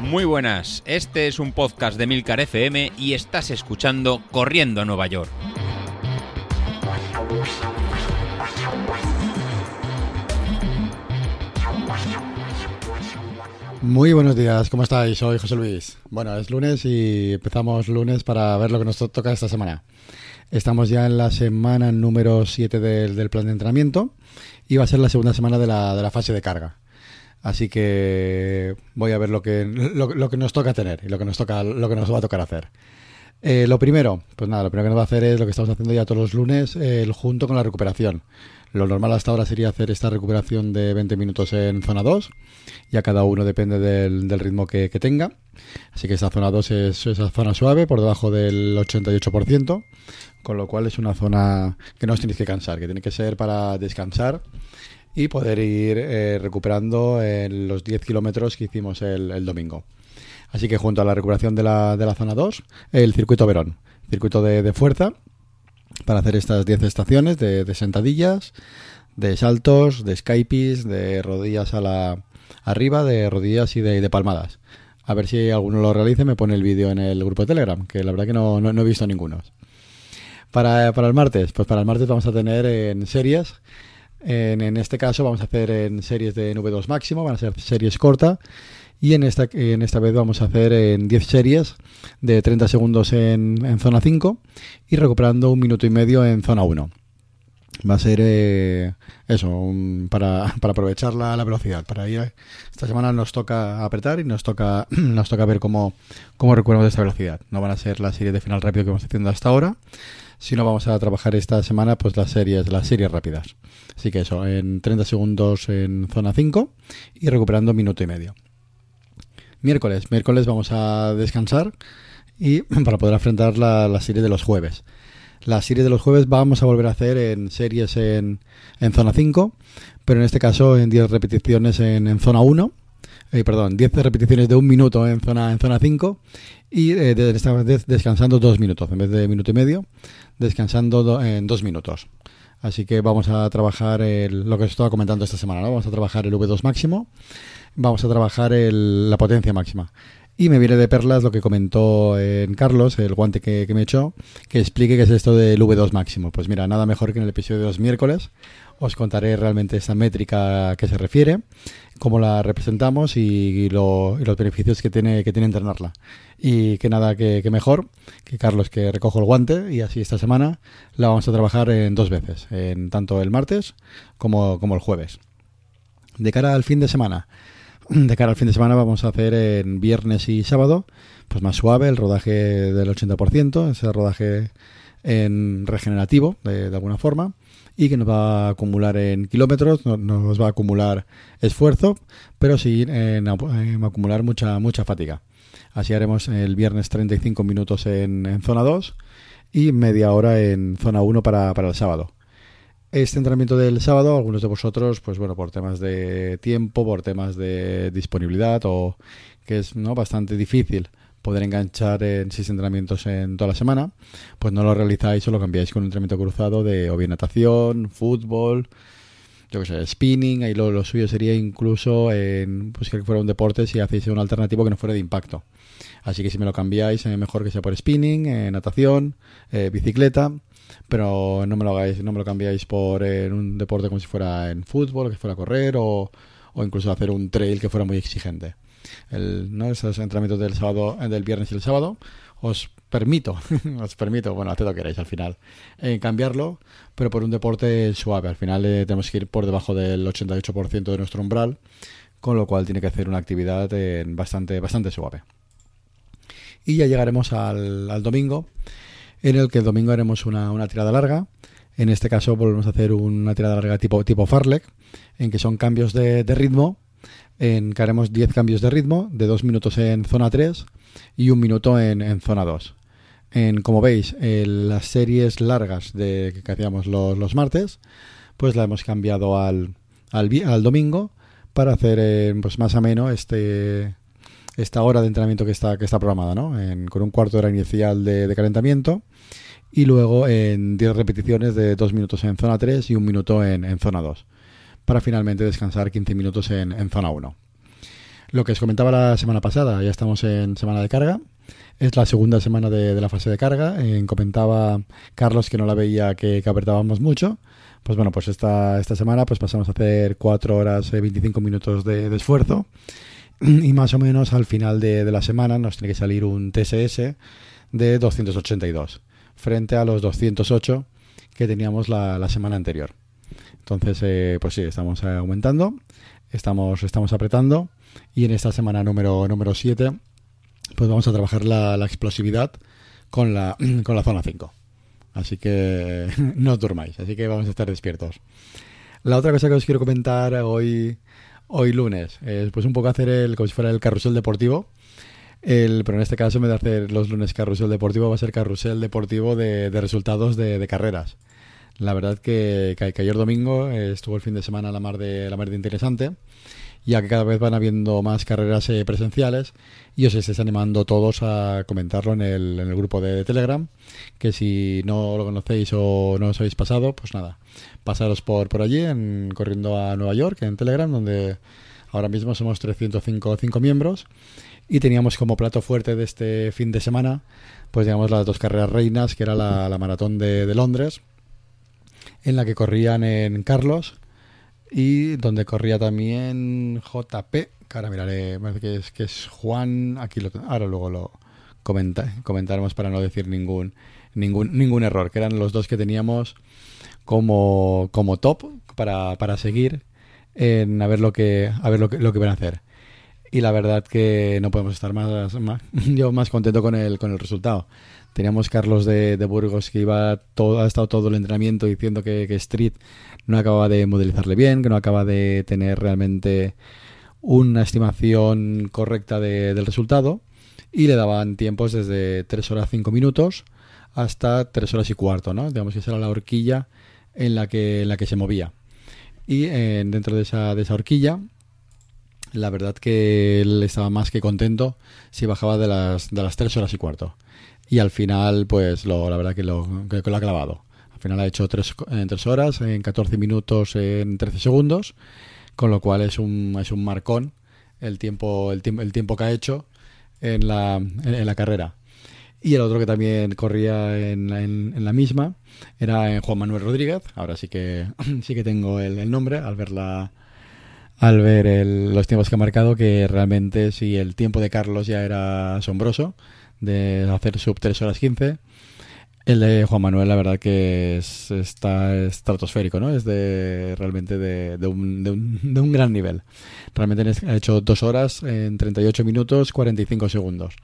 Muy buenas, este es un podcast de Milcar FM y estás escuchando Corriendo a Nueva York. Muy buenos días, ¿cómo estáis? Soy José Luis. Bueno, es lunes y empezamos lunes para ver lo que nos toca esta semana. Estamos ya en la semana número 7 del, plan de entrenamiento y va a ser la segunda semana de la, de la fase de carga. Así que voy a ver lo que, lo, que nos toca tener y lo que nos toca, lo que nos va a tocar hacer. Eh, lo primero, pues nada, lo primero que nos va a hacer es lo que estamos haciendo ya todos los lunes, el junto con la recuperación. Lo normal hasta ahora sería hacer esta recuperación de 20 minutos en zona 2. Ya cada uno depende del, ritmo que, tenga. Así que esta zona 2 es esa zona suave, por debajo del 88%. Con lo cual es una zona que no os tenéis que cansar, que tiene que ser para descansar y poder ir eh, recuperando en los 10 kilómetros que hicimos el, domingo. Así que junto a la recuperación de la, de la zona 2, el circuito Verón, circuito de, de fuerza, para hacer estas 10 estaciones de, sentadillas, de saltos, de skypes, de rodillas a la arriba, de rodillas y de, palmadas. A ver si alguno lo realice, me pone el vídeo en el grupo de Telegram, que la verdad que no, no, he visto ninguno. Para, para, el martes, pues para el martes vamos a tener en series. En, en, este caso vamos a hacer en series de V2 máximo, van a ser series cortas y en esta, en esta vez vamos a hacer en 10 series de 30 segundos en, en zona 5 y recuperando un minuto y medio en zona 1. Va a ser eh, eso, para, para, aprovechar la, la, velocidad. Para ir, esta semana nos toca apretar y nos toca, nos toca ver cómo, cómo recuperamos esta velocidad. No van a ser las series de final rápido que vamos haciendo hasta ahora, sino vamos a trabajar esta semana pues las series, las series rápidas. Así que eso, en 30 segundos en zona 5 y recuperando minuto y medio miércoles. Miércoles vamos a descansar y para poder afrontar la, serie de los jueves. La serie de los jueves vamos a volver a hacer en series en, en zona 5, pero en este caso en 10 repeticiones en, zona 1. Eh, perdón, 10 repeticiones de un minuto en zona en zona 5 y eh, de esta vez descansando dos minutos en vez de minuto y medio, descansando en dos minutos. Así que vamos a trabajar lo que os estaba comentando esta semana, ¿no? Vamos a trabajar el V2 máximo vamos a trabajar la potencia máxima. Y me viene de perlas lo que comentó en Carlos, el guante que, me echó, que explique qué es esto del V2 máximo. Pues mira, nada mejor que en el episodio de los miércoles os contaré realmente esa métrica a que se refiere, cómo la representamos y, los beneficios que tiene, que tiene entrenarla. Y que nada que, mejor que Carlos que recojo el guante y así esta semana la vamos a trabajar en dos veces, en tanto el martes como, como el jueves. De cara al fin de semana, de cara al fin de semana vamos a hacer en viernes y sábado, pues más suave, el rodaje del 80%, ese rodaje en regenerativo de, alguna forma y que nos va a acumular en kilómetros, no, nos va a acumular esfuerzo, pero sí en, acumular mucha, mucha fatiga. Así haremos el viernes 35 minutos en, zona 2 y media hora en zona 1 para, para el sábado este entrenamiento del sábado, algunos de vosotros, pues bueno, por temas de tiempo, por temas de disponibilidad o que es no bastante difícil poder enganchar en seis entrenamientos en toda la semana, pues no lo realizáis o lo cambiáis con un entrenamiento cruzado de o bien natación, fútbol, yo que sé, spinning, ahí lo, suyo sería incluso en pues que fuera un deporte si hacéis un alternativo que no fuera de impacto. Así que si me lo cambiáis, eh, mejor que sea por spinning, eh, natación, eh, bicicleta, pero no me lo hagáis, no me lo cambiáis por eh, un deporte como si fuera en fútbol, que fuera correr o, o incluso hacer un trail que fuera muy exigente. El. Esos entrenamientos del sábado, eh, del viernes y el sábado, os permito, os permito, bueno, haced lo que queráis al final, eh, cambiarlo, pero por un deporte suave. Al final tenemos que ir por debajo del 88% de nuestro umbral, con lo cual tiene que hacer una actividad bastante, bastante suave. Y ya llegaremos al, domingo, en el que el domingo haremos una, tirada larga. En este caso volvemos a hacer una tirada larga tipo, tipo Farlek, en que son cambios de, ritmo, en que haremos 10 cambios de ritmo, de 2 minutos en zona 3 y un minuto en, zona 2. En, como veis, las series largas de, que hacíamos los, martes, pues la hemos cambiado al, al, domingo para hacer eh, pues más o menos este, esta hora de entrenamiento que está, que está programada, ¿no? con un cuarto de hora inicial de, calentamiento y luego en 10 repeticiones de 2 minutos en zona 3 y un minuto en, zona 2. Para finalmente descansar 15 minutos en, zona 1. Lo que os comentaba la semana pasada, ya estamos en semana de carga. Es la segunda semana de, la fase de carga. Eh, comentaba Carlos que no la veía que, que apretábamos mucho. Pues bueno, pues esta, esta semana pues pasamos a hacer 4 horas y 25 minutos de, esfuerzo. Y más o menos al final de, la semana nos tiene que salir un TSS de 282 frente a los 208 que teníamos la semana anterior. Entonces, eh, pues sí, estamos aumentando, estamos, estamos apretando y en esta semana número, número 7 pues vamos a trabajar la, la explosividad con la, con la zona 5. Así que no os durmáis, así que vamos a estar despiertos. La otra cosa que os quiero comentar hoy, hoy lunes es pues un poco hacer el, como si fuera el carrusel deportivo. El, pero en este caso, en vez de hacer los lunes carrusel deportivo, va a ser carrusel deportivo de, de resultados de, carreras. La verdad que, que, ayer domingo estuvo el fin de semana la mar de, la mar de interesante ya que cada vez van habiendo más carreras eh, presenciales y os estáis animando todos a comentarlo en el, en el grupo de, Telegram, que si no lo conocéis o no os habéis pasado, pues nada, pasaros por, por allí, en, corriendo a Nueva York, en Telegram, donde ahora mismo somos 305 cinco miembros y teníamos como plato fuerte de este fin de semana, pues digamos las dos carreras reinas, que era la, la maratón de, de Londres, en la que corrían en Carlos, y donde corría también JP, que ahora miraré, que es, que es Juan, aquí lo, ahora luego lo comenta, comentaremos para no decir ningún, ningún, ningún error, que eran los dos que teníamos como, como top para, para seguir en a ver lo que, a ver lo que, lo que van a hacer. Y la verdad que no podemos estar más, más yo más contento con el, con el resultado. Teníamos Carlos de, de, Burgos que iba todo, ha estado todo el entrenamiento diciendo que, que, Street no acaba de modelizarle bien, que no acaba de tener realmente una estimación correcta de, del resultado. Y le daban tiempos desde 3 horas 5 minutos hasta 3 horas y cuarto, ¿no? Digamos que esa era la horquilla en la que, en la que se movía. Y eh, dentro de esa, de esa horquilla, la verdad que él estaba más que contento si bajaba de las, de las 3 horas y cuarto y al final, pues lo, la verdad que lo, que lo ha clavado. Al final ha hecho 3 en 3 horas, en 14 minutos, en 13 segundos, con lo cual es un, es un marcón el tiempo, el, tiempo, el tiempo que ha hecho en la, en la carrera. Y el otro que también corría en, en, en, la misma era Juan Manuel Rodríguez. Ahora sí que sí que tengo el, el nombre al ver la, al ver los tiempos que ha marcado, que realmente sí el tiempo de Carlos ya era asombroso de hacer sub 3 horas 15. El de Juan Manuel, la verdad que es, está estratosférico, ¿no? Es de realmente de, un, gran nivel. Realmente ha hecho 2 horas en 38 minutos 45 segundos.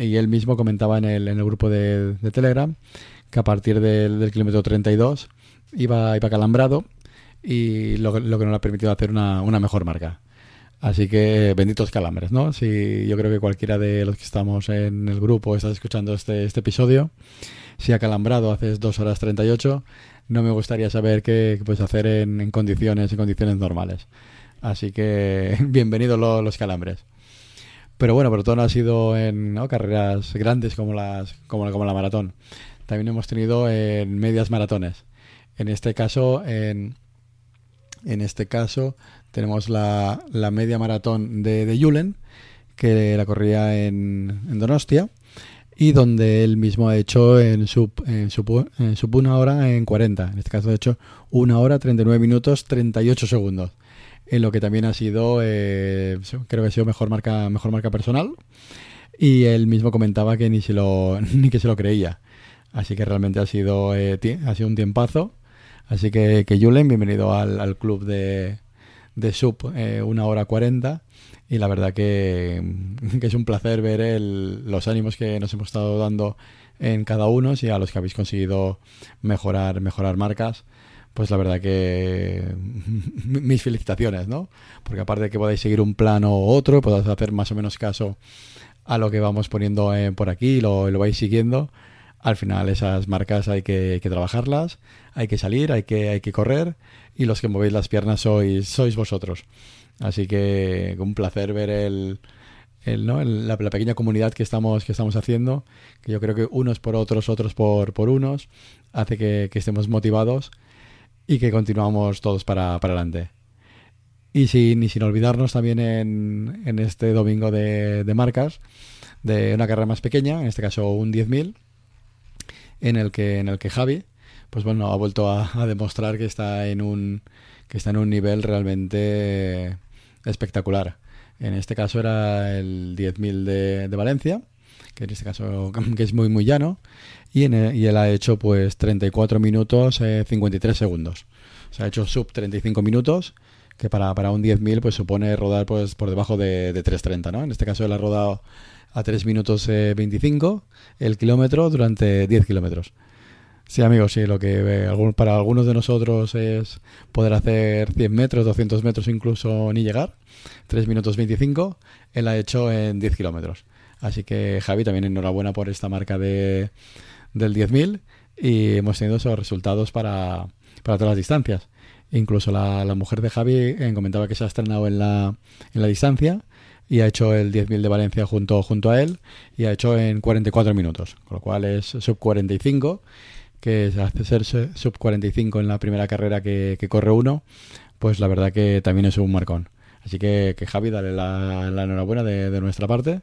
Y él mismo comentaba en el, en el grupo de, de Telegram que a partir del, del kilómetro 32 iba, iba calambrado y lo, lo que no le ha permitido hacer una, una mejor marca. Así que benditos calambres, ¿no? Si yo creo que cualquiera de los que estamos en el grupo estás escuchando este, este episodio, si ha calambrado hace 2 horas 38, no me gustaría saber qué, puedes hacer en, condiciones en condiciones normales. Así que bienvenidos los, los calambres. Pero bueno, pero todo no ha sido en carreras grandes como las como, como la maratón. También hemos tenido en medias maratones. En este caso, en, en este caso tenemos la, media maratón de, de Julen, que la corría en, Donostia, y donde él mismo ha hecho en sub, en, una hora en 40. En este caso ha hecho una hora 39 minutos 38 segundos. En lo que también ha sido, eh, creo que ha sido mejor marca, mejor marca personal. Y él mismo comentaba que ni, se lo, ni que se lo creía. Así que realmente ha sido, eh, ha sido un tiempazo. Así que, que Julen, bienvenido al, al club de, de sub eh, una hora cuarenta. Y la verdad que, que es un placer ver el, los ánimos que nos hemos estado dando en cada uno y a los que habéis conseguido mejorar mejorar marcas. Pues la verdad que mis felicitaciones no porque aparte de que podáis seguir un plano u otro podáis hacer más o menos caso a lo que vamos poniendo eh, por aquí lo, lo vais siguiendo al final esas marcas hay que, trabajarlas, hay que salir, hay que, hay que correr y los que movéis las piernas sois, sois vosotros. Así que un placer ver el, el, ¿no? la, pequeña comunidad que estamos, que estamos haciendo, que yo creo que unos por otros, otros por, por unos, hace que, que estemos motivados y que continuamos todos para, para adelante. Y sin, sin olvidarnos también en, en este domingo de, de, marcas de una carrera más pequeña, en este caso un 10.000, en el que en el que Javi pues bueno ha vuelto a, demostrar que está en un que está en un nivel realmente espectacular. En este caso era el 10.000 de, de Valencia, que en este caso que es muy muy llano y, en y él ha hecho pues 34 minutos eh, 53 segundos. O sea, ha hecho sub 35 minutos que para, para un 10.000 pues supone rodar pues por debajo de, de 3.30, ¿no? En este caso él ha rodado a 3 minutos eh, 25 el kilómetro durante 10 kilómetros. Sí, amigos, sí, lo que eh, para algunos de nosotros es poder hacer 100 metros, 200 metros incluso ni llegar. 3 minutos 25, él ha hecho en 10 kilómetros. Así que Javi, también enhorabuena por esta marca de, del 10.000 y hemos tenido esos resultados para, para todas las distancias. Incluso la, la mujer de Javi eh, comentaba que se ha estrenado en la, en la distancia y ha hecho el 10.000 de Valencia junto, junto a él y ha hecho en 44 minutos, con lo cual es sub 45, que hace ser sub 45 en la primera carrera que, que, corre uno, pues la verdad que también es un marcón. Así que, que Javi, dale la, la enhorabuena de, de, nuestra parte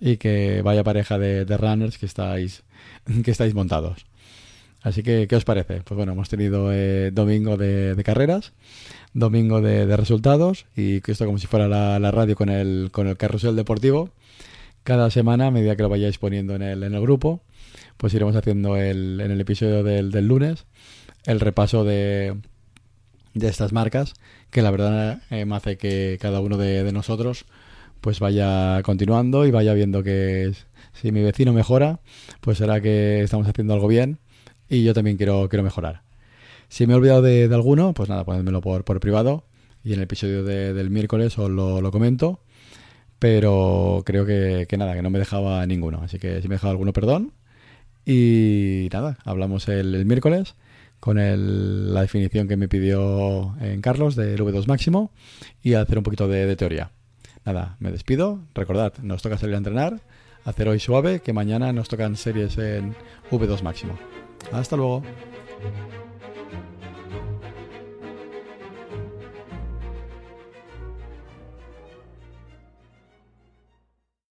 y que vaya pareja de, de runners que estáis, que estáis montados. Así que, ¿qué os parece? Pues bueno, hemos tenido eh, domingo de, carreras, domingo de, resultados y esto como si fuera la, la, radio con el, con el carrusel deportivo. Cada semana, a medida que lo vayáis poniendo en el, en el grupo, pues iremos haciendo el, en el episodio del, del lunes el repaso de, de estas marcas, que la verdad eh, me hace que cada uno de, de nosotros pues vaya continuando y vaya viendo que si mi vecino mejora, pues será que estamos haciendo algo bien y yo también quiero, quiero mejorar. Si me he olvidado de, alguno, pues nada, ponedmelo por, por privado y en el episodio de, del miércoles os lo, lo, comento. Pero creo que, que, nada, que no me dejaba ninguno. Así que si me he dejado alguno, perdón. Y nada, hablamos el, miércoles con el, la definición que me pidió en Carlos del V2 máximo y hacer un poquito de, de teoría. Nada, me despido. Recordad, nos toca salir a entrenar, hacer hoy suave, que mañana nos tocan series en V2 máximo. Hasta luego.